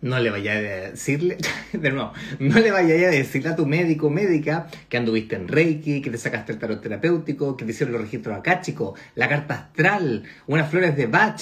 no le vaya a decirle, de nuevo, no le vaya a decirle a tu médico o médica que anduviste en Reiki, que te sacaste el tarot terapéutico, que te hicieron los registros acá, chico, la carta astral, unas flores de Bach.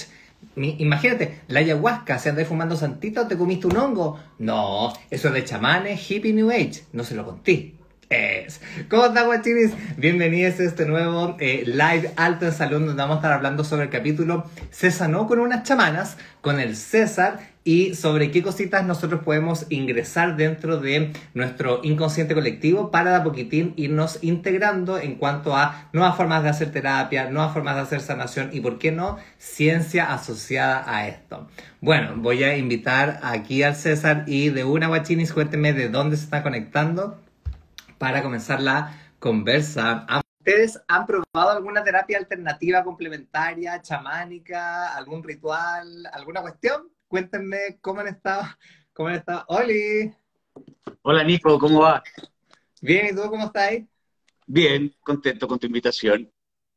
Imagínate, la ayahuasca, ¿se andáis fumando santita o te comiste un hongo? No, eso es de chamanes, hippie new age, no se lo conté. Es. ¿Cómo están, guachinis? Bienvenidos a este nuevo eh, live alto en salón donde vamos a estar hablando sobre el capítulo Se sanó con unas chamanas, con el César y sobre qué cositas nosotros podemos ingresar dentro de nuestro inconsciente colectivo para de a poquitín irnos integrando en cuanto a nuevas formas de hacer terapia, nuevas formas de hacer sanación y, por qué no, ciencia asociada a esto. Bueno, voy a invitar aquí al César y de una guachinis, cuénteme de dónde se está conectando para comenzar la conversa. ¿Ustedes han probado alguna terapia alternativa, complementaria, chamánica, algún ritual, alguna cuestión? Cuéntenme cómo han estado. ¿Cómo han estado? ¡Oli! Hola Nico, ¿cómo va? Bien, ¿y tú cómo estás? Bien, contento con tu invitación.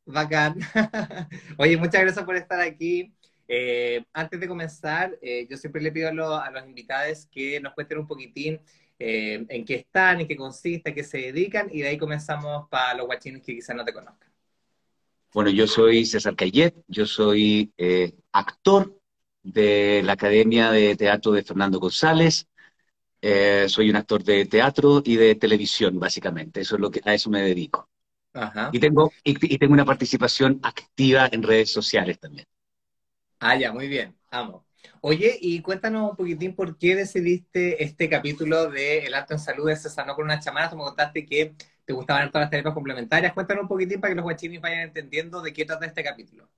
Bacán. Oye, muchas gracias por estar aquí. Eh, antes de comenzar, eh, yo siempre le pido a, los invitados que nos cuenten un poquitín eh, en qué están, en qué consiste, a qué se dedican, y de ahí comenzamos para los guachines que quizás no te conozcan. Bueno, yo soy César Cayet, yo soy eh, actor de la Academia de Teatro de Fernando González. Eh, soy un actor de teatro y de televisión, básicamente. Eso es lo que a eso me dedico. Y tengo y, tengo una participación activa en redes sociales también. Ah, ya, muy bien. Vamos. Oye, y cuéntanos un poquitín por qué decidiste este capítulo de El Arte en Salud César, no con una chamana. Tú me contaste que te gustaban todas las terapias complementarias. Cuéntanos un poquitín para que los guachinis vayan entendiendo de qué trata este capítulo.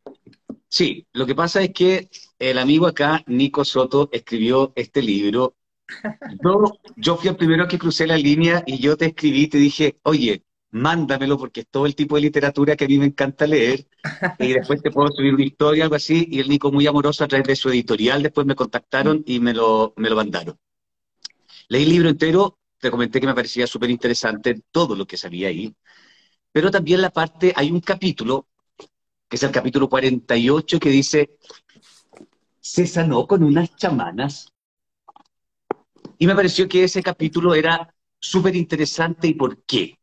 Sí, lo que pasa es que el amigo acá, Nico Soto, escribió este libro. Yo, yo fui el primero que crucé la línea y yo te escribí y te dije, oye, mándamelo porque es todo el tipo de literatura que a mí me encanta leer y después te puedo subir una historia, algo así, y el Nico muy amoroso a través de su editorial, después me contactaron y me lo, me lo mandaron. Leí el libro entero, te comenté que me parecía súper interesante todo lo que sabía ahí, pero también la parte, hay un capítulo, que es el capítulo 48, que dice, se sanó con unas chamanas. Y me pareció que ese capítulo era súper interesante y por qué.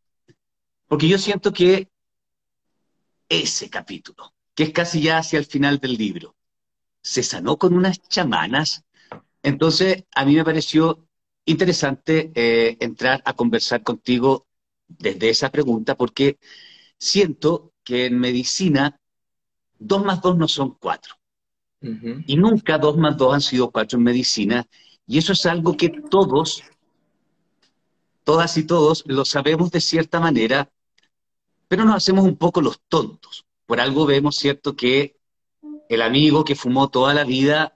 Porque yo siento que ese capítulo, que es casi ya hacia el final del libro, se sanó con unas chamanas. Entonces, a mí me pareció interesante eh, entrar a conversar contigo desde esa pregunta, porque siento que en medicina dos más dos no son cuatro. Y nunca dos más dos han sido cuatro en medicina. Y eso es algo que todos, todas y todos, lo sabemos de cierta manera, pero nos hacemos un poco los tontos. Por algo vemos, ¿cierto?, que el amigo que fumó toda la vida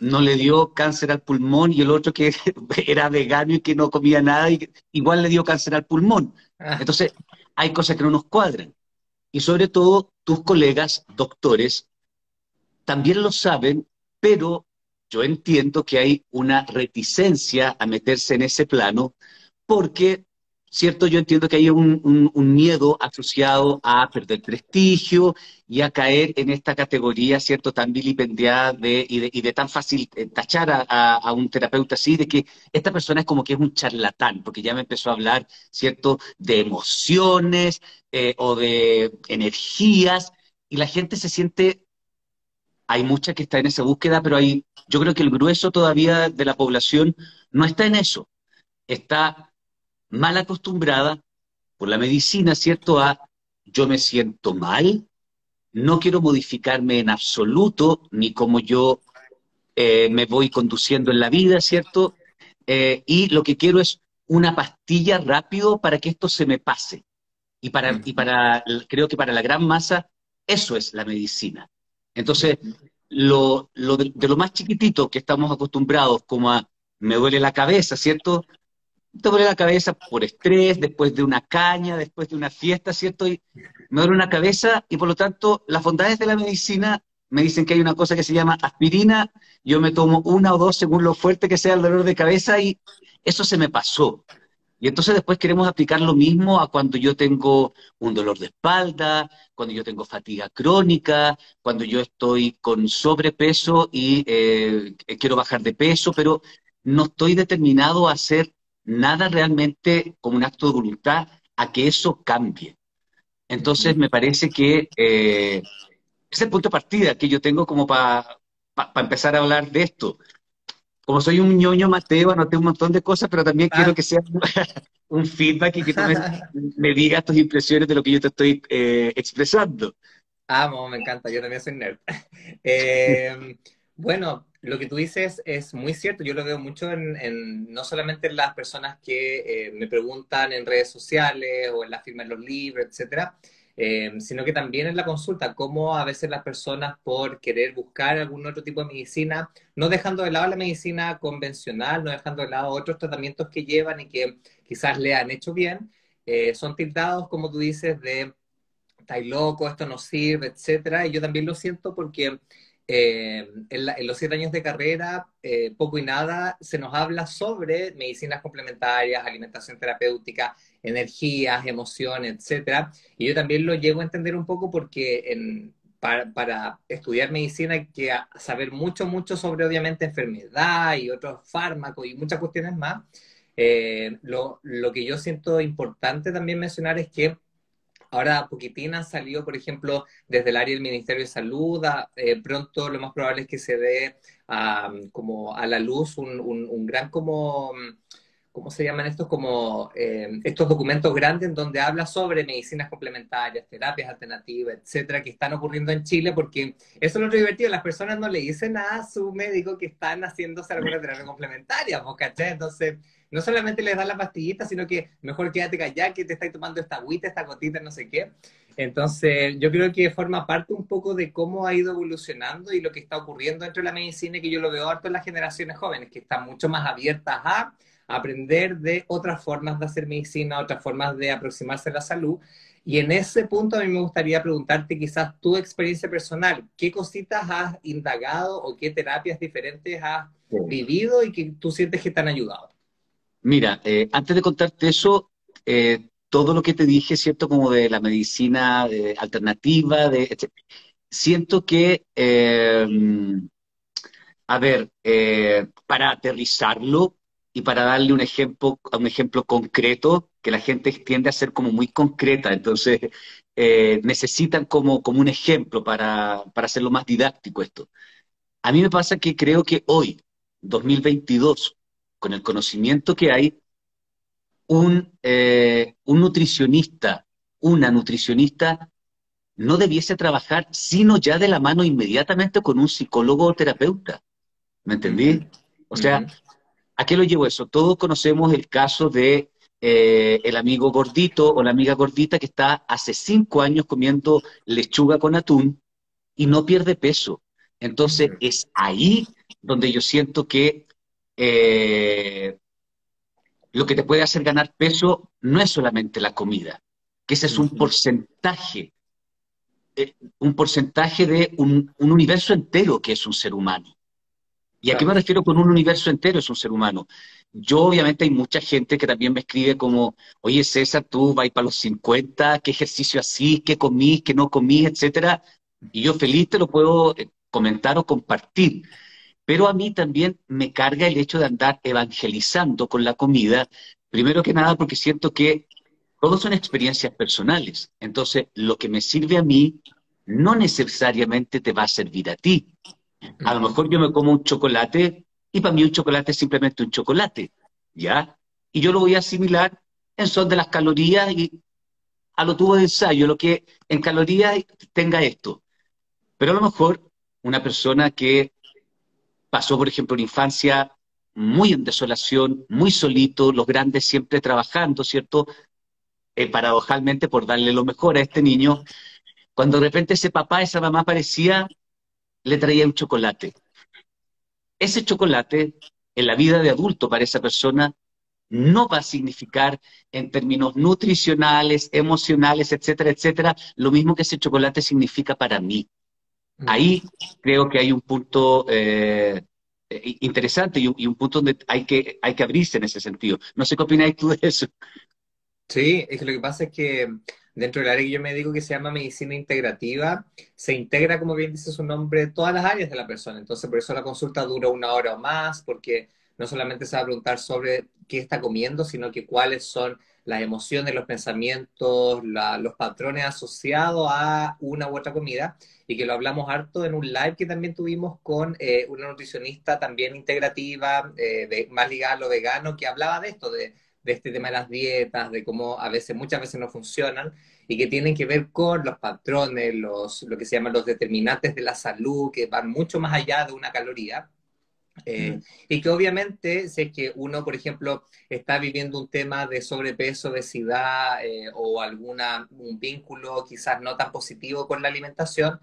no le dio cáncer al pulmón y el otro que era vegano y que no comía nada, y igual le dio cáncer al pulmón. Ah. Entonces, hay cosas que no nos cuadran. Y sobre todo, tus colegas doctores también lo saben, pero yo entiendo que hay una reticencia a meterse en ese plano porque ¿cierto? Yo entiendo que hay un, miedo asociado a perder prestigio y a caer en esta categoría, ¿cierto?, tan vilipendiada de, y, de, tan fácil eh, tachar a, un terapeuta así, de que esta persona es como que es un charlatán, porque ya me empezó a hablar, ¿cierto?, de emociones eh, o de energías, y la gente se siente, hay mucha que está en esa búsqueda, pero hay, yo creo que el grueso todavía de la población no está en eso, está mal acostumbrada por la medicina, ¿cierto? A yo me siento mal, no quiero modificarme en absoluto, ni como yo eh, me voy conduciendo en la vida, ¿cierto? Eh, y lo que quiero es una pastilla rápido para que esto se me pase. Y para, y para, creo que para la gran masa, eso es la medicina. Entonces, lo, de, de, lo más chiquitito que estamos acostumbrados, como a me duele la cabeza, ¿cierto? Te duele la cabeza por estrés, después de una caña, después de una fiesta, ¿cierto? Y me duele una cabeza y por lo tanto las bondades de la medicina me dicen que hay una cosa que se llama aspirina, yo me tomo una o dos según lo fuerte que sea el dolor de cabeza y eso se me pasó. Y entonces después queremos aplicar lo mismo a cuando yo tengo un dolor de espalda, cuando yo tengo fatiga crónica, cuando yo estoy con sobrepeso y eh, quiero bajar de peso, pero no estoy determinado a hacer nada realmente como un acto de voluntad a que eso cambie. Entonces me parece que eh, es el punto de partida que yo tengo como para empezar a hablar de esto como soy un ñoño Mateo, anoté un montón de cosas, pero también quiero ah. que sea un feedback y que tú me, digas tus impresiones de lo que yo te estoy eh, expresando. Amo, me encanta, yo también soy nerd. Em, bueno, lo que tú dices es muy cierto, yo lo veo mucho en, no solamente en las personas que eh, me preguntan en redes sociales o en la firma de los libros, etcétera, eh, sino que también en la consulta, cómo a veces las personas por querer buscar algún otro tipo de medicina, no dejando de lado la medicina convencional, no dejando de lado otros tratamientos que llevan y que quizás le han hecho bien, eh, son tildados, como tú dices, de estáis loco, esto no sirve, etcétera, y yo también lo siento porque eh, en, los siete años de carrera, eh, poco y nada, se nos habla sobre medicinas complementarias, alimentación terapéutica, energías, emociones, etc. Y yo también lo llego a entender un poco porque para, estudiar medicina hay que saber mucho, mucho sobre, obviamente, enfermedad y otros fármacos y muchas cuestiones más. Eh, lo, lo que yo siento importante también mencionar es que Ahora, poquitín han salido, por ejemplo, desde el área del Ministerio de Salud. Eh, pronto lo más probable es que se dé como a la luz un, gran como... ¿Cómo se llaman estos? Como eh, estos documentos grandes en donde habla sobre medicinas complementarias, terapias alternativas, etcétera, que están ocurriendo en Chile, porque eso es lo divertido, las personas no le dicen a su médico que están haciéndose alguna terapia complementaria, ¿cachai? Entonces, no solamente les da la pastillita, sino que mejor quédate callado que te estáis tomando esta agüita, esta gotita, no sé qué. Entonces, yo creo que forma parte un poco de cómo ha ido evolucionando y lo que está ocurriendo dentro de la medicina, que yo lo veo harto en las generaciones jóvenes, que están mucho más abiertas a aprender de otras formas de hacer medicina, otras formas de aproximarse a la salud. Y en ese punto a mí me gustaría preguntarte quizás tu experiencia personal, ¿qué cositas has indagado o qué terapias diferentes has vivido y que tú sientes que te han ayudado? Mira, eh, antes de contarte eso, eh, todo lo que te dije, ¿cierto? Como de la medicina alternativa, de, siento que, eh, a ver, para aterrizarlo y para darle un ejemplo, un ejemplo concreto, que la gente tiende a ser como muy concreta, entonces necesitan como, como un ejemplo para, para hacerlo más didáctico esto. A mí me pasa que creo que hoy, 2022, con el conocimiento que hay, un, eh, un nutricionista, una nutricionista, no debiese trabajar sino ya de la mano inmediatamente con un psicólogo o terapeuta. ¿Me entendí? O sea, ¿a qué lo llevo eso? Todos conocemos el caso de eh, el amigo gordito o la amiga gordita que está hace cinco años comiendo lechuga con atún y no pierde peso. Entonces, es ahí donde yo siento que eh, lo que te puede hacer ganar peso no es solamente la comida, que ese es un porcentaje, eh, un porcentaje de un, universo entero que es un ser humano. ¿Y a qué me refiero con un universo entero es un ser humano? Yo obviamente hay mucha gente que también me escribe como, oye César, tú vas para los 50, ¿qué ejercicio así? ¿Qué comís? ¿Qué no comís? Etcétera. Y yo feliz te lo puedo eh, comentar o compartir. Pero a mí también me carga el hecho de andar evangelizando con la comida, primero que nada porque siento que todos son experiencias personales. Entonces, lo que me sirve a mí no necesariamente te va a servir a ti. A lo mejor yo me como un chocolate y para mí un chocolate es simplemente un chocolate, ¿ya? Y yo lo voy a asimilar en son de las calorías y a lo tubo de ensayo, lo que en calorías tenga esto. Pero a lo mejor una persona que pasó, por ejemplo, una infancia muy en desolación, muy solito, los grandes siempre trabajando, ¿cierto? Eh, paradojalmente por darle lo mejor a este niño. Cuando de repente ese papá, esa mamá aparecía, le traía un chocolate. Ese chocolate, en la vida de adulto para esa persona, no va a significar en términos nutricionales, emocionales, etcétera, etcétera, lo mismo que ese chocolate significa para mí. Ahí creo que hay un punto eh, eh, interesante y un, punto donde hay que, hay que abrirse en ese sentido. No sé qué opináis tú de eso. Sí, es que lo que pasa es que dentro del área que yo me digo que se llama medicina integrativa, se integra, como bien dice su nombre, todas las áreas de la persona. Entonces, por eso la consulta dura una hora o más, porque no solamente se va a preguntar sobre qué está comiendo, sino que cuáles son las emociones, los pensamientos, los patrones asociados a una u otra comida, y que lo hablamos harto en un live que también tuvimos con eh, una nutricionista también integrativa, eh, de, más ligada a lo vegano, que hablaba de esto, de, de este tema de las dietas, de cómo a veces, muchas veces no funcionan, y que tienen que ver con los patrones, los, lo que se llaman los determinantes de la salud, que van mucho más allá de una caloría. Eh, y que obviamente, si es que uno, por ejemplo, está viviendo un tema de sobrepeso, obesidad eh, o alguna, un vínculo quizás no tan positivo con la alimentación,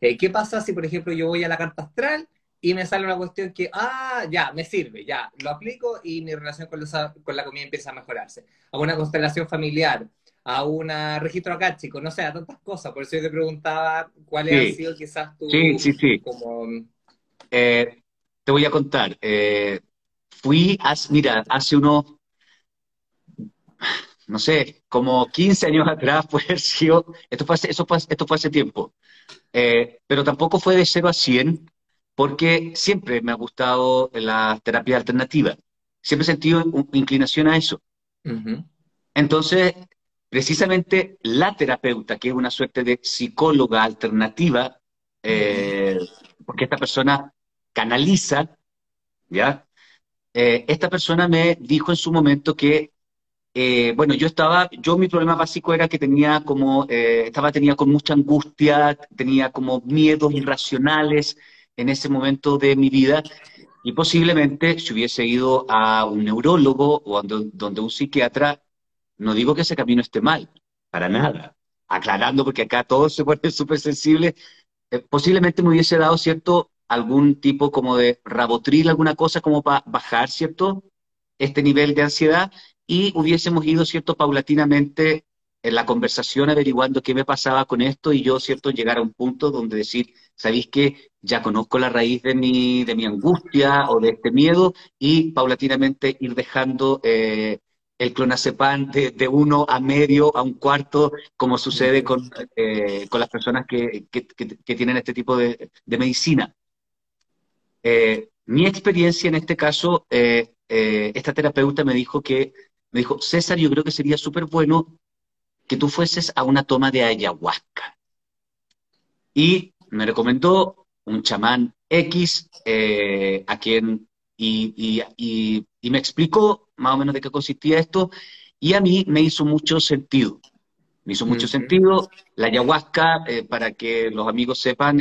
eh, ¿qué pasa si, por ejemplo, yo voy a la carta astral y me sale una cuestión que, ah, ya, me sirve, ya, lo aplico y mi relación con, con la comida empieza a mejorarse? A una constelación familiar, a un registro acá, chicos, no sé, a tantas cosas. Por eso yo te preguntaba cuáles han sido quizás tu... Sí, sí, sí. Como, te voy a contar. Eh, fui, mira, hace unos, no sé, como 15 años atrás, fue esto fue hace, eso esto fue hace tiempo, eh, pero tampoco fue de 0 a 100, porque siempre me ha gustado la terapia alternativa, siempre he sentido inclinación a eso. Entonces, precisamente la terapeuta, que es una suerte de psicóloga alternativa, eh, porque esta persona canaliza, ¿ya? Eh, esta persona me dijo en su momento que, eh, bueno, yo estaba, yo mi problema básico era que tenía como, eh, estaba, tenía con mucha angustia, tenía como miedos irracionales en ese momento de mi vida, y posiblemente si hubiese ido a un neurólogo o donde, un psiquiatra, no digo que ese camino esté mal, para nada, aclarando porque acá todo se pone súper sensible, posiblemente me hubiese dado cierto algún tipo como de rabotril, alguna cosa como para bajar, ¿cierto? Este nivel de ansiedad y hubiésemos ido, ¿cierto? Paulatinamente en la conversación averiguando qué me pasaba con esto y yo, ¿cierto? Llegar a un punto donde decir, ¿sabéis que ya conozco la raíz de mi, de mi angustia o de este miedo y paulatinamente ir dejando eh, el clonazepam de, uno a medio, a un cuarto, como sucede con, eh, con las personas que, tienen este tipo de medicina. Eh, mi experiencia en este caso, eh, eh, esta terapeuta me dijo que, me dijo, César, yo creo que sería súper bueno que tú fueses a una toma de ayahuasca. Y me recomendó un chamán X, a quien, y, me explicó más o menos de qué consistía esto, y a mí me hizo mucho sentido. Me hizo mucho sentido. La ayahuasca, para que los amigos sepan,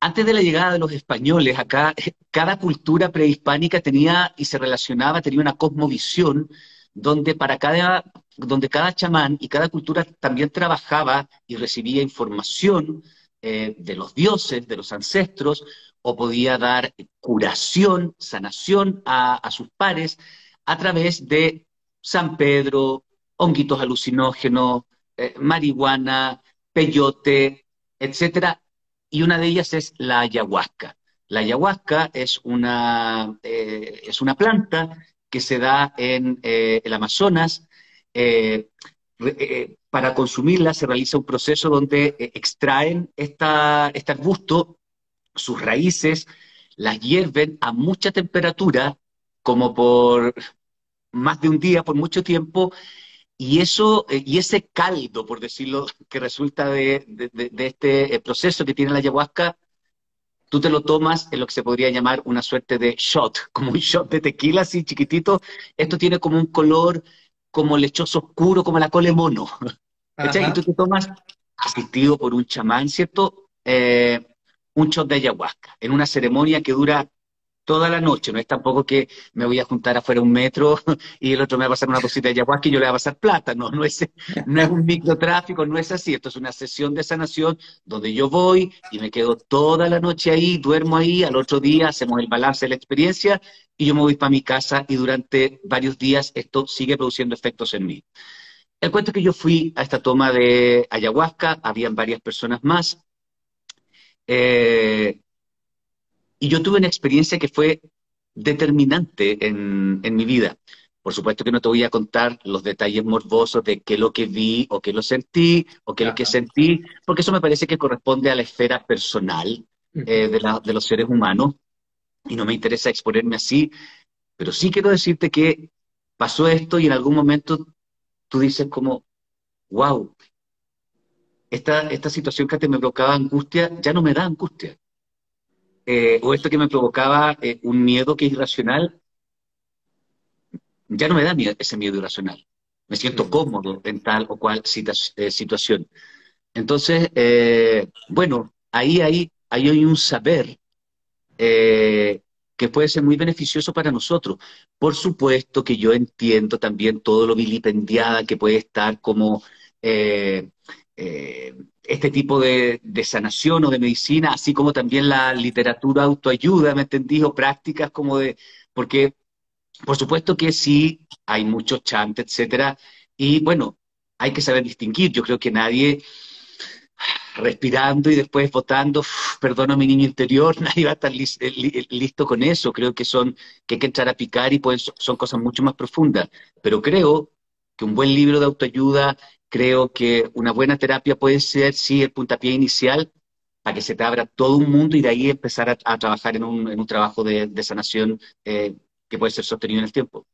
antes de la llegada de los españoles acá, cada cultura prehispánica tenía y se relacionaba, tenía una cosmovisión donde para cada, donde cada chamán y cada cultura también trabajaba y recibía información eh, de los dioses, de los ancestros, o podía dar curación, sanación a, sus pares a través de San Pedro, honguitos alucinógenos, eh, marihuana, peyote, etcétera, y una de ellas es la ayahuasca. La ayahuasca es una, eh, es una planta que se da en eh, el Amazonas. Eh, para consumirla se realiza un proceso donde extraen esta, este arbusto, sus raíces, las hierven a mucha temperatura, como por más de un día, por mucho tiempo, y, eso, eh, y ese caldo, por decirlo, que resulta de, este eh, proceso que tiene la ayahuasca, tú te lo tomas en lo que se podría llamar una suerte de shot, como un shot de tequila así chiquitito. Esto tiene como un color como lechoso oscuro, como la cole mono. Y tú te tomas, asistido por un chamán, ¿cierto? Eh, un shot de ayahuasca, en una ceremonia que dura toda la noche. No es tampoco que me voy a juntar afuera un metro y el otro me va a pasar una cosita de ayahuasca y yo le voy a pasar plata. No, no es, no es un microtráfico, no es así. Esto es una sesión de sanación donde yo voy y me quedo toda la noche ahí, duermo ahí, al otro día hacemos el balance de la experiencia y yo me voy para mi casa y durante varios días esto sigue produciendo efectos en mí. El cuento es que yo fui a esta toma de ayahuasca, habían varias personas más. Eh, y yo tuve una experiencia que fue determinante en, en mi vida. Por supuesto que no te voy a contar los detalles morbosos de qué es lo que vi o qué lo sentí o qué es lo que sentí, porque eso me parece que corresponde a la esfera personal eh, de, de los seres humanos y no me interesa exponerme así, pero sí quiero decirte que pasó esto y en algún momento tú dices como, wow, esta, esta situación que antes me provocaba angustia ya no me da angustia. Eh, o esto que me provocaba eh, un miedo que es irracional, ya no me da ese miedo irracional. Me siento mm. cómodo en tal o cual eh, situación. Entonces, bueno, ahí, ahí, ahí hay un saber que puede ser muy beneficioso para nosotros. Por supuesto que yo entiendo también todo lo vilipendiada que puede estar como este tipo de, de, sanación o de medicina, así como también la literatura autoayuda, ¿me entendí? O prácticas como de, porque por supuesto que sí, hay muchos chant, etcétera, y bueno, hay que saber distinguir. Yo creo que nadie respirando y después votando, perdona mi niño interior, nadie va a estar eh, listo con eso. Creo que son que hay que entrar a picar y pues, son cosas mucho más profundas. Pero creo que un buen libro de autoayuda, creo que una buena terapia puede ser, sí, el puntapié inicial para que se te abra todo un mundo y de ahí empezar a, trabajar en un, en un, trabajo de, sanación eh, que puede ser sostenido en el tiempo.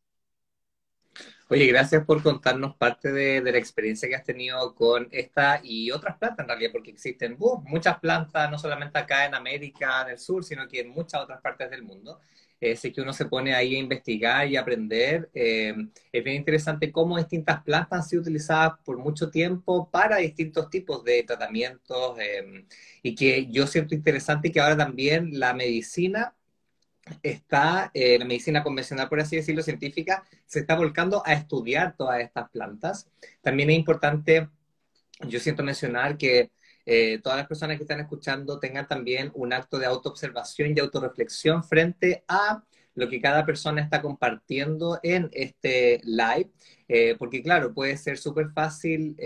Oye, gracias por contarnos parte de, la experiencia que has tenido con esta y otras plantas en realidad, porque existen muchas plantas, no solamente acá en América del Sur, sino que en muchas otras partes del mundo. Eh, si que uno se pone ahí a investigar y aprender, eh, es bien interesante cómo distintas plantas han sido utilizadas por mucho tiempo para distintos tipos de tratamientos eh, y que yo siento interesante que ahora también la medicina está, eh, la medicina convencional, por así decirlo, científica, se está volcando a estudiar todas estas plantas. También es importante, yo siento mencionar que eh, todas las personas que están escuchando tengan también un acto de autoobservación y autorreflexión frente a lo que cada persona está compartiendo en este live, eh, porque claro, puede ser súper fácil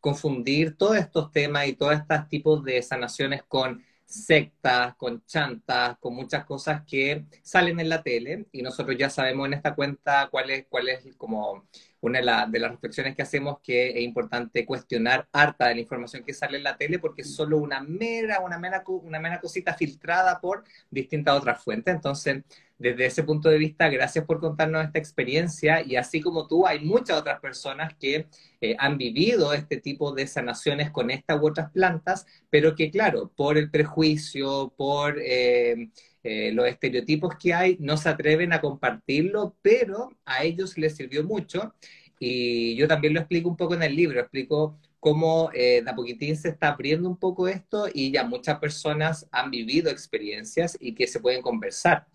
confundir todos estos temas y todos estos tipos de sanaciones con sectas, con chantas, con muchas cosas que salen en la tele y nosotros ya sabemos en esta cuenta cuál es, cuál es como una de, las reflexiones que hacemos que es importante cuestionar harta de la información que sale en la tele porque es solo una mera, una mera, una mera cosita filtrada por distintas otras fuentes. Entonces, desde ese punto de vista, gracias por contarnos esta experiencia y así como tú, hay muchas otras personas que eh, han vivido este tipo de sanaciones con estas u otras plantas, pero que claro, por el prejuicio, por eh, eh, los estereotipos que hay, no se atreven a compartirlo, pero a ellos les sirvió mucho. Y yo también lo explico un poco en el libro, explico cómo eh, de a poquitín se está abriendo un poco esto y ya muchas personas han vivido experiencias y que se pueden conversar.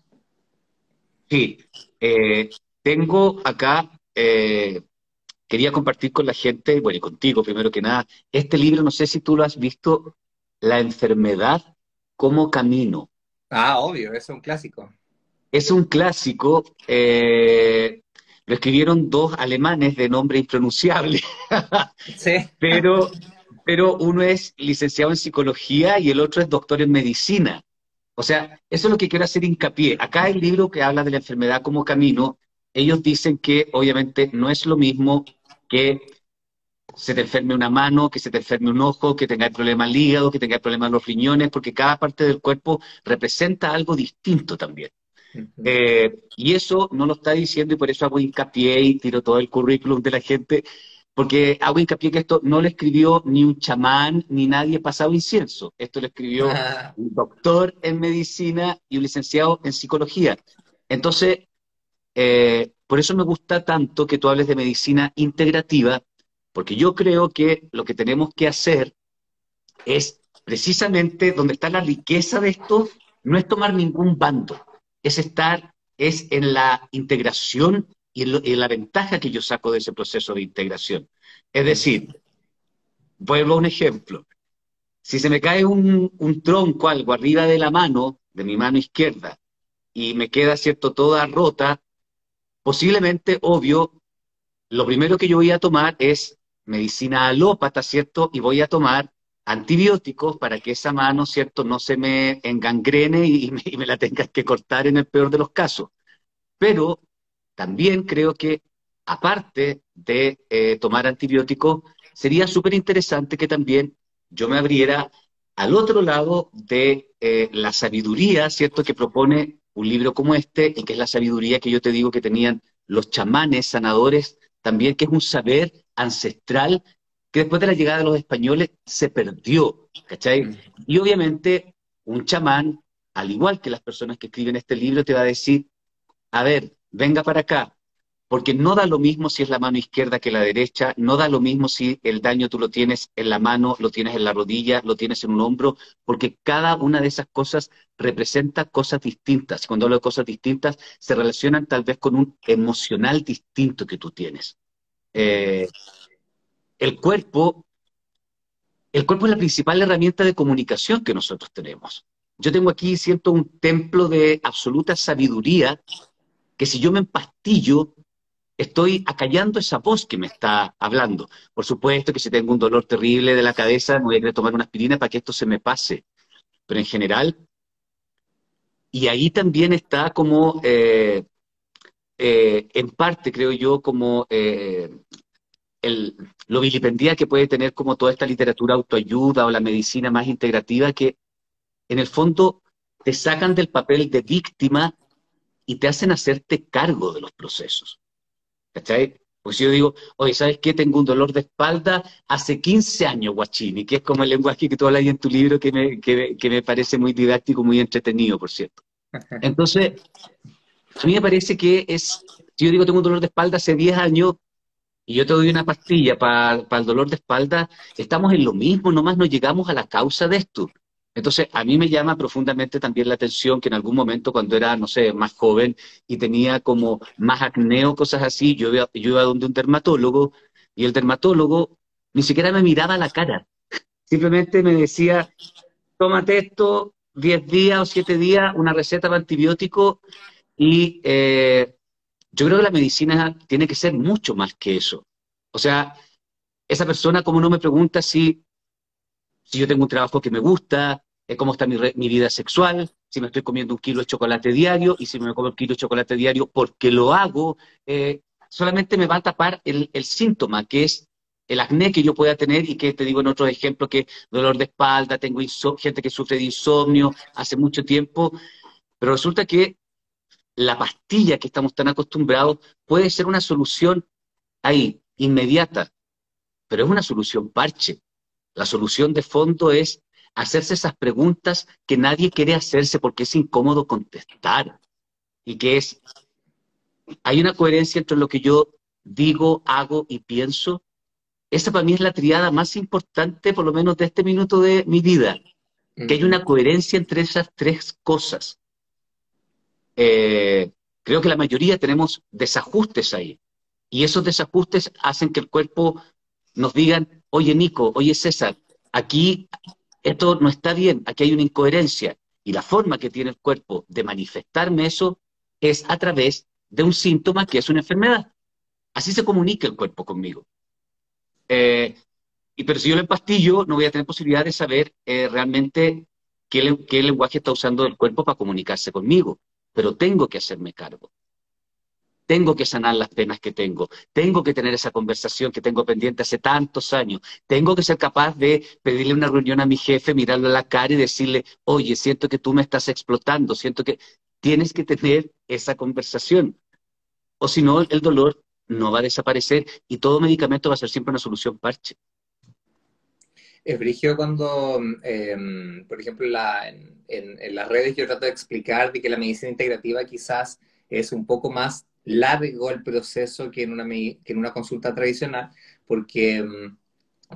Sí, eh, tengo acá, eh, quería compartir con la gente, bueno, y contigo primero que nada, este libro, no sé si tú lo has visto, La enfermedad como camino. Ah, obvio, es un clásico. Es un clásico, eh, lo escribieron dos alemanes de nombre impronunciable, sí. pero, pero uno es licenciado en psicología y el otro es doctor en medicina. O sea, eso es lo que quiero hacer hincapié. Acá el libro que habla de la enfermedad como camino, ellos dicen que obviamente no es lo mismo que se te enferme una mano, que se te enferme un ojo, que tenga problemas al hígado, que tenga problemas en los riñones, porque cada parte del cuerpo representa algo distinto también. Eh, y eso no lo está diciendo y por eso hago hincapié y tiro todo el currículum de la gente porque hago hincapié que esto no lo escribió ni un chamán ni nadie pasado incienso. Esto lo escribió ah. un doctor en medicina y un licenciado en psicología. Entonces, eh, por eso me gusta tanto que tú hables de medicina integrativa, porque yo creo que lo que tenemos que hacer es precisamente donde está la riqueza de esto, no es tomar ningún bando, es estar, es en la integración y, la ventaja que yo saco de ese proceso de integración. Es decir, vuelvo a un ejemplo. Si se me cae un, un tronco, algo arriba de la mano, de mi mano izquierda, y me queda, ¿cierto?, toda rota, posiblemente, obvio, lo primero que yo voy a tomar es medicina alópata, ¿cierto? Y voy a tomar antibióticos para que esa mano, ¿cierto?, no se me engangrene y me, y me la tengas que cortar en el peor de los casos. Pero también creo que, aparte de eh, tomar antibióticos, sería súper interesante que también yo me abriera al otro lado de eh, la sabiduría, ¿cierto?, que propone un libro como este y que es la sabiduría que yo te digo que tenían los chamanes sanadores, también que es un saber ancestral que después de la llegada de los españoles se perdió, ¿cachai? Mm. Y obviamente un chamán, al igual que las personas que escriben este libro, te va a decir, a ver, venga para acá, porque no da lo mismo si es la mano izquierda que la derecha, no da lo mismo si el daño tú lo tienes en la mano, lo tienes en la rodilla, lo tienes en un hombro, porque cada una de esas cosas representa cosas distintas. Cuando hablo de cosas distintas, se relacionan tal vez con un emocional distinto que tú tienes. Eh, el cuerpo, el cuerpo es la principal herramienta de comunicación que nosotros tenemos. Yo tengo aquí, siento, un templo de absoluta sabiduría, que si yo me empastillo, estoy acallando esa voz que me está hablando. Por supuesto que si tengo un dolor terrible de la cabeza, me voy a querer tomar una aspirina para que esto se me pase. Pero en general, y ahí también está como, eh, eh, en parte, creo yo, como eh, el, lo vilipendía que puede tener como toda esta literatura autoayuda o la medicina más integrativa, que en el fondo te sacan del papel de víctima y te hacen hacerte cargo de los procesos. ¿Cachai? Pues yo digo, oye, ¿sabes qué? Tengo un dolor de espalda hace 15 años, Guachini, que es como el lenguaje que tú hablas ahí en tu libro, que me, que, que me parece muy didáctico, muy entretenido, por cierto. Entonces, a mí me parece que es, si yo digo tengo un dolor de espalda hace 10 años, y yo te doy una pastilla para el dolor de espalda, estamos en lo mismo, nomás no llegamos a la causa de esto. Entonces, a mí me llama profundamente también la atención que en algún momento, cuando era, no sé, más joven y tenía como más acné o cosas así, yo iba, yo donde un dermatólogo y el dermatólogo ni siquiera me miraba la cara. Simplemente me decía, tómate esto 10 días o 7 días, una receta de antibiótico y eh, yo creo que la medicina tiene que ser mucho más que eso. O sea, esa persona como no me pregunta si, si yo tengo un trabajo que me gusta, eh, cómo está mi, vida sexual, si me estoy comiendo un kilo de chocolate diario y si me como un kilo de chocolate diario porque lo hago, eh, solamente me va a tapar el, síntoma, que es el acné que yo pueda tener y que te digo en otros ejemplos que dolor de espalda, tengo gente que sufre de insomnio hace mucho tiempo, pero resulta que la pastilla que estamos tan acostumbrados puede ser una solución ahí, inmediata, pero es una solución parche. La solución de fondo es hacerse esas preguntas que nadie quiere hacerse porque es incómodo contestar. Y que es, hay una coherencia entre lo que yo digo, hago y pienso. Esa para mí es la triada más importante, por lo menos de este minuto de mi vida. Que hay una coherencia entre esas tres cosas. Eh, creo que la mayoría tenemos desajustes ahí. Y esos desajustes hacen que el cuerpo nos digan, oye Nico, oye César, aquí esto no está bien, aquí hay una incoherencia. Y la forma que tiene el cuerpo de manifestarme eso es a través de un síntoma que es una enfermedad. Así se comunica el cuerpo conmigo. Eh, y pero si yo le empastillo, no voy a tener posibilidad de saber eh, realmente qué lenguaje está usando el cuerpo para comunicarse conmigo pero tengo que hacerme cargo. Tengo que sanar las penas que tengo. Tengo que tener esa conversación que tengo pendiente hace tantos años. Tengo que ser capaz de pedirle una reunión a mi jefe, mirarle a la cara y decirle, oye, siento que tú me estás explotando, siento que tienes que tener esa conversación. O si no, el dolor no va a desaparecer y todo medicamento va a ser siempre una solución parche. Es brigio cuando, em, por ejemplo, en, las redes yo trato de explicar de que la medicina integrativa quizás es un poco más largo el proceso que en una, que en una consulta tradicional, porque em,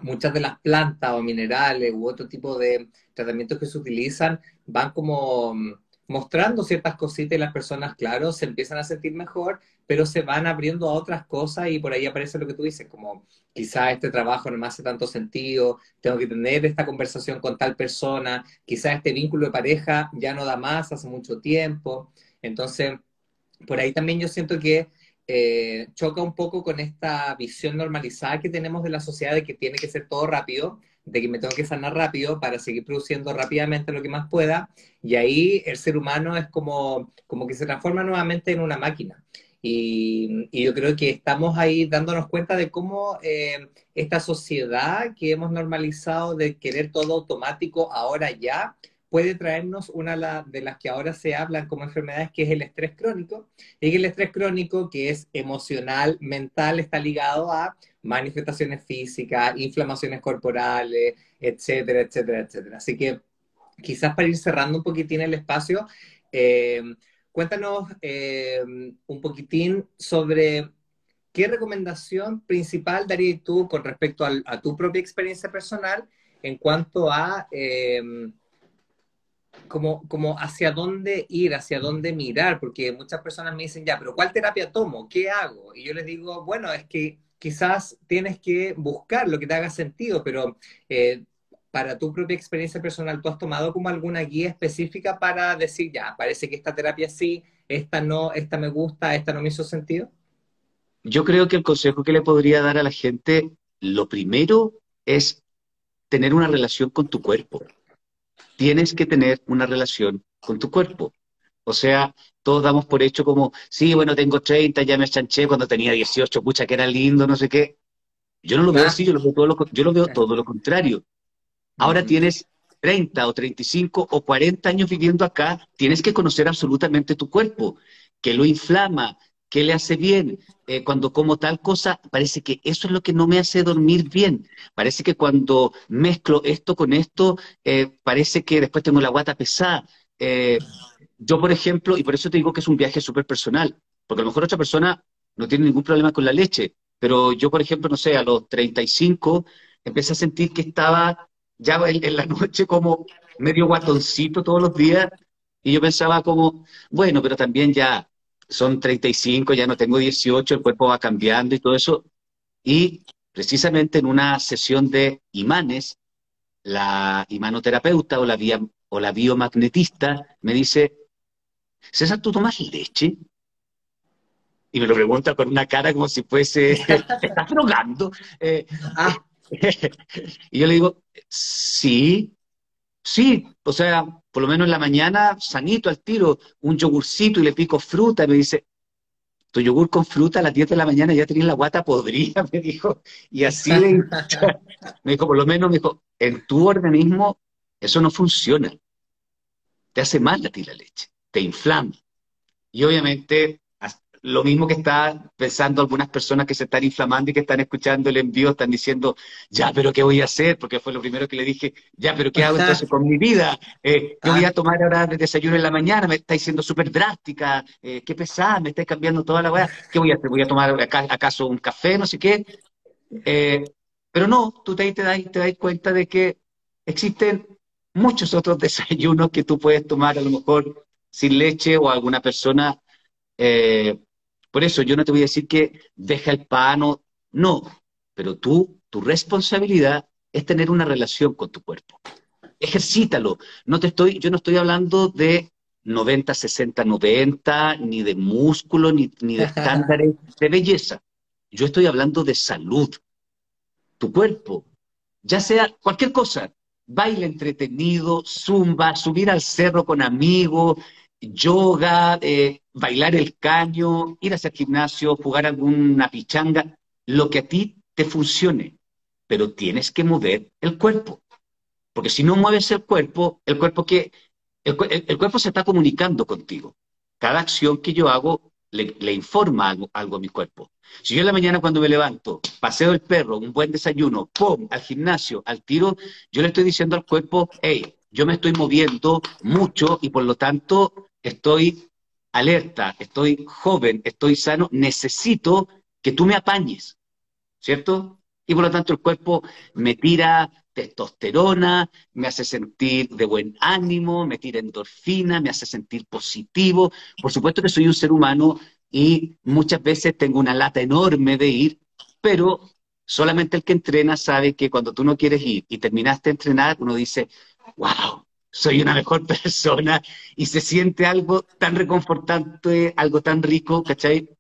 muchas de las plantas o minerales u otro tipo de tratamientos que se utilizan van como em, mostrando ciertas cositas y las personas, claro, se empiezan a sentir mejor, pero se van abriendo a otras cosas y por ahí aparece lo que tú dices, como quizá este trabajo no me hace tanto sentido, tengo que tener esta conversación con tal persona, quizá este vínculo de pareja ya no da más hace mucho tiempo. Entonces, por ahí también yo siento que eh, choca un poco con esta visión normalizada que tenemos de la sociedad de que tiene que ser todo rápido, de que me tengo que sanar rápido para seguir produciendo rápidamente lo que más pueda, y ahí el ser humano es como, como que se transforma nuevamente en una máquina. Y, yo creo que estamos ahí dándonos cuenta de cómo eh, esta sociedad que hemos normalizado de querer todo automático ahora ya, puede traernos una de las que ahora se hablan como enfermedades, que es el estrés crónico. Y que el estrés crónico, que es emocional, mental, está ligado a manifestaciones físicas, inflamaciones corporales, etcétera, etcétera, etcétera. Así que quizás para ir cerrando un poquitín el espacio, eh, cuéntanos eh, un poquitín sobre qué recomendación principal darías tú con respecto a, tu propia experiencia personal en cuanto a... Eh, como, como hacia dónde ir, hacia dónde mirar, porque muchas personas me dicen, ya, pero ¿cuál terapia tomo? ¿Qué hago? Y yo les digo, bueno, es que quizás tienes que buscar lo que te haga sentido, pero eh, para tu propia experiencia personal, ¿tú has tomado como alguna guía específica para decir, ya, parece que esta terapia sí, esta no, esta me gusta, esta no me hizo sentido? Yo creo que el consejo que le podría dar a la gente, lo primero es tener una relación con tu cuerpo tienes que tener una relación con tu cuerpo. O sea, todos damos por hecho como, sí, bueno, tengo 30, ya me chanché cuando tenía 18, pucha, que era lindo, no sé qué. Yo no lo veo así, yo lo veo todo lo, yo lo, veo todo lo contrario. Ahora tienes 30 o 35 o 40 años viviendo acá, tienes que conocer absolutamente tu cuerpo, que lo inflama, ¿Qué le hace bien? Eh, cuando como tal cosa, parece que eso es lo que no me hace dormir bien. Parece que cuando mezclo esto con esto, eh, parece que después tengo la guata pesada. Eh, yo, por ejemplo, y por eso te digo que es un viaje súper personal, porque a lo mejor otra persona no tiene ningún problema con la leche, pero yo, por ejemplo, no sé, a los 35 empecé a sentir que estaba ya en la noche como medio guatoncito todos los días, y yo pensaba como, bueno, pero también ya son 35, ya no tengo 18, el cuerpo va cambiando y todo eso. Y precisamente en una sesión de imanes, la imanoterapeuta o la, o la biomagnetista me dice, César, ¿tú tomas leche? Y me lo pregunta con una cara como si fuese, ¿estás drogando? Eh, ah. y yo le digo, sí, sí, o sea, por lo menos en la mañana, sanito al tiro, un yogurcito y le pico fruta, me dice, tu yogur con fruta a las 10 de la mañana ya tenías la guata podrida, me dijo, y así me dijo, por lo menos, me dijo, en tu organismo eso no funciona, te hace mal a ti la leche, te inflama. Y obviamente lo mismo que está pensando algunas personas que se están inflamando y que están escuchando el envío, están diciendo, ya, pero ¿qué voy a hacer? Porque fue lo primero que le dije, ya, pero ¿qué hago entonces con mi vida? Eh, ¿Qué voy a tomar ahora de desayuno en la mañana? Me estáis siendo súper drástica, eh, qué pesada, me estáis cambiando toda la weá. ¿Qué voy a hacer? ¿Voy a tomar acaso un café, no sé qué? Eh, pero no, tú te, te, das, te das cuenta de que existen muchos otros desayunos que tú puedes tomar a lo mejor sin leche o alguna persona eh, por eso yo no te voy a decir que deja el pan o no, pero tú, tu responsabilidad es tener una relación con tu cuerpo. Ejercítalo. No te estoy, yo no estoy hablando de 90, 60, 90, ni de músculo, ni, ni de estándares de belleza. Yo estoy hablando de salud. Tu cuerpo, ya sea cualquier cosa, baile entretenido, zumba, subir al cerro con amigos, yoga, eh, bailar el caño, ir a hacer gimnasio, jugar alguna pichanga, lo que a ti te funcione, pero tienes que mover el cuerpo. Porque si no mueves el cuerpo, el cuerpo que el, cuerpo se está comunicando contigo. Cada acción que yo hago le, informa algo, algo, a mi cuerpo. Si yo en la mañana cuando me levanto, paseo el perro, un buen desayuno, ¡pum! al gimnasio, al tiro, yo le estoy diciendo al cuerpo, hey, yo me estoy moviendo mucho y por lo tanto estoy alerta, estoy joven, estoy sano, necesito que tú me apañes, ¿cierto? Y por lo tanto el cuerpo me tira testosterona, me hace sentir de buen ánimo, me tira endorfina, me hace sentir positivo. Por supuesto que soy un ser humano y muchas veces tengo una lata enorme de ir, pero solamente el que entrena sabe que cuando tú no quieres ir y terminaste de entrenar, uno dice, wow, soy una mejor persona y se siente algo tan reconfortante, algo tan rico, ¿cachai?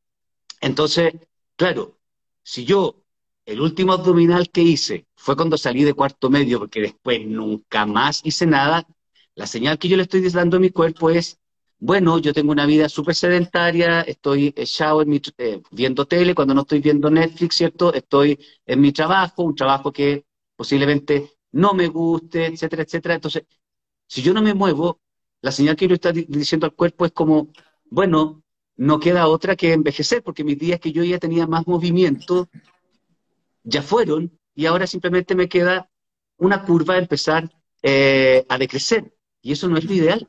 Entonces, claro, si yo el último abdominal que hice fue cuando salí de cuarto medio, porque después nunca más hice nada. La señal que yo le estoy dando a mi cuerpo es, bueno, yo tengo una vida súper sedentaria, estoy echado en mi, eh, viendo tele, cuando no estoy viendo Netflix, ¿cierto? Estoy en mi trabajo, un trabajo que posiblemente no me guste, etcétera, etcétera. Entonces, si yo no me muevo, la señal que yo estoy diciendo al cuerpo es como, bueno, no queda otra que envejecer, porque mis días que yo ya tenía más movimiento ya fueron y ahora simplemente me queda una curva a empezar eh, a decrecer. Y eso no es lo ideal.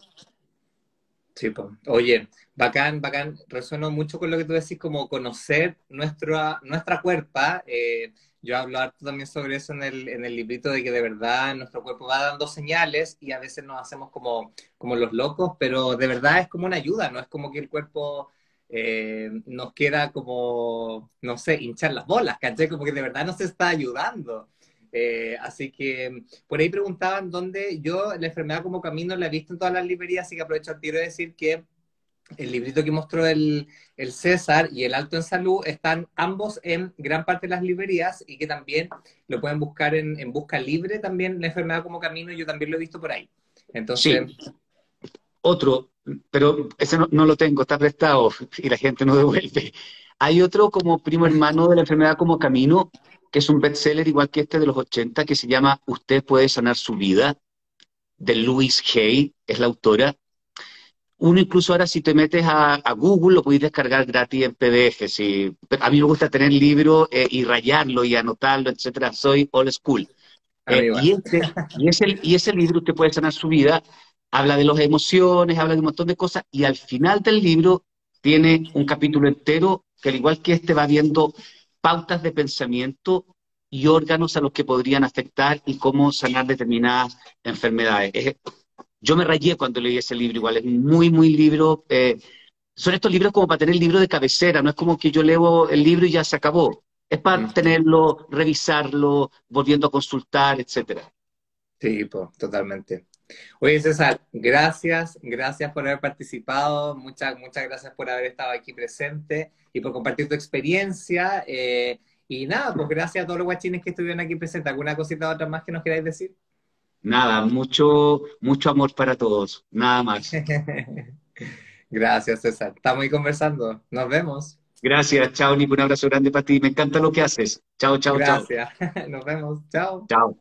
Sí, pues. Oye, bacán, bacán. Resueno mucho con lo que tú decís, como conocer nuestra, nuestra cuerpa. Eh, yo hablo harto también sobre eso en el, en el librito de que de verdad nuestro cuerpo va dando señales y a veces nos hacemos como, como los locos, pero de verdad es como una ayuda, no es como que el cuerpo eh, nos queda como, no sé, hinchar las bolas, ¿caché? Como que de verdad nos está ayudando. Eh, así que por ahí preguntaban dónde yo la enfermedad como camino la he visto en todas las librerías, así que aprovecho el tiro de decir que el librito que mostró el, César y el Alto en Salud están ambos en gran parte de las librerías y que también lo pueden buscar en, en Busca Libre, también la enfermedad como camino, yo también lo he visto por ahí. Entonces... Otro, pero ese no, lo tengo, está prestado y la gente no devuelve. Hay otro como primo hermano de la enfermedad como camino, que es un bestseller igual que este de los 80, que se llama Usted puede sanar su vida, de Louise Hay, es la autora. Uno incluso ahora si te metes a, Google lo puedes descargar gratis en PDF. Si, a mí me gusta tener el libro eh, y rayarlo y anotarlo, etcétera. Soy old school. Eh, y, este, y, ese, y ese libro Usted puede sanar su vida habla de las emociones, habla de un montón de cosas, y al final del libro tiene un capítulo entero que al igual que este va viendo pautas de pensamiento y órganos a los que podrían afectar y cómo sanar determinadas enfermedades. Yo me rayé cuando leí ese libro, igual es muy, muy libro. Eh, son estos libros como para tener el libro de cabecera, no es como que yo leo el libro y ya se acabó. Es para mm. tenerlo, revisarlo, volviendo a consultar, etcétera. Sí, totalmente. Oye, César, gracias, gracias por haber participado, muchas, muchas gracias por haber estado aquí presente y por compartir tu experiencia. Eh, y nada, pues gracias a todos los guachines que estuvieron aquí presentes. ¿Alguna cosita otra más que nos queráis decir? Nada, mucho, mucho amor para todos, nada más. gracias, César. Estamos ahí conversando. Nos vemos. Gracias, chao, Nico. Un abrazo grande para ti. Me encanta lo que haces. Chao, chao, chao. Gracias. Nos vemos. Chao. Chao.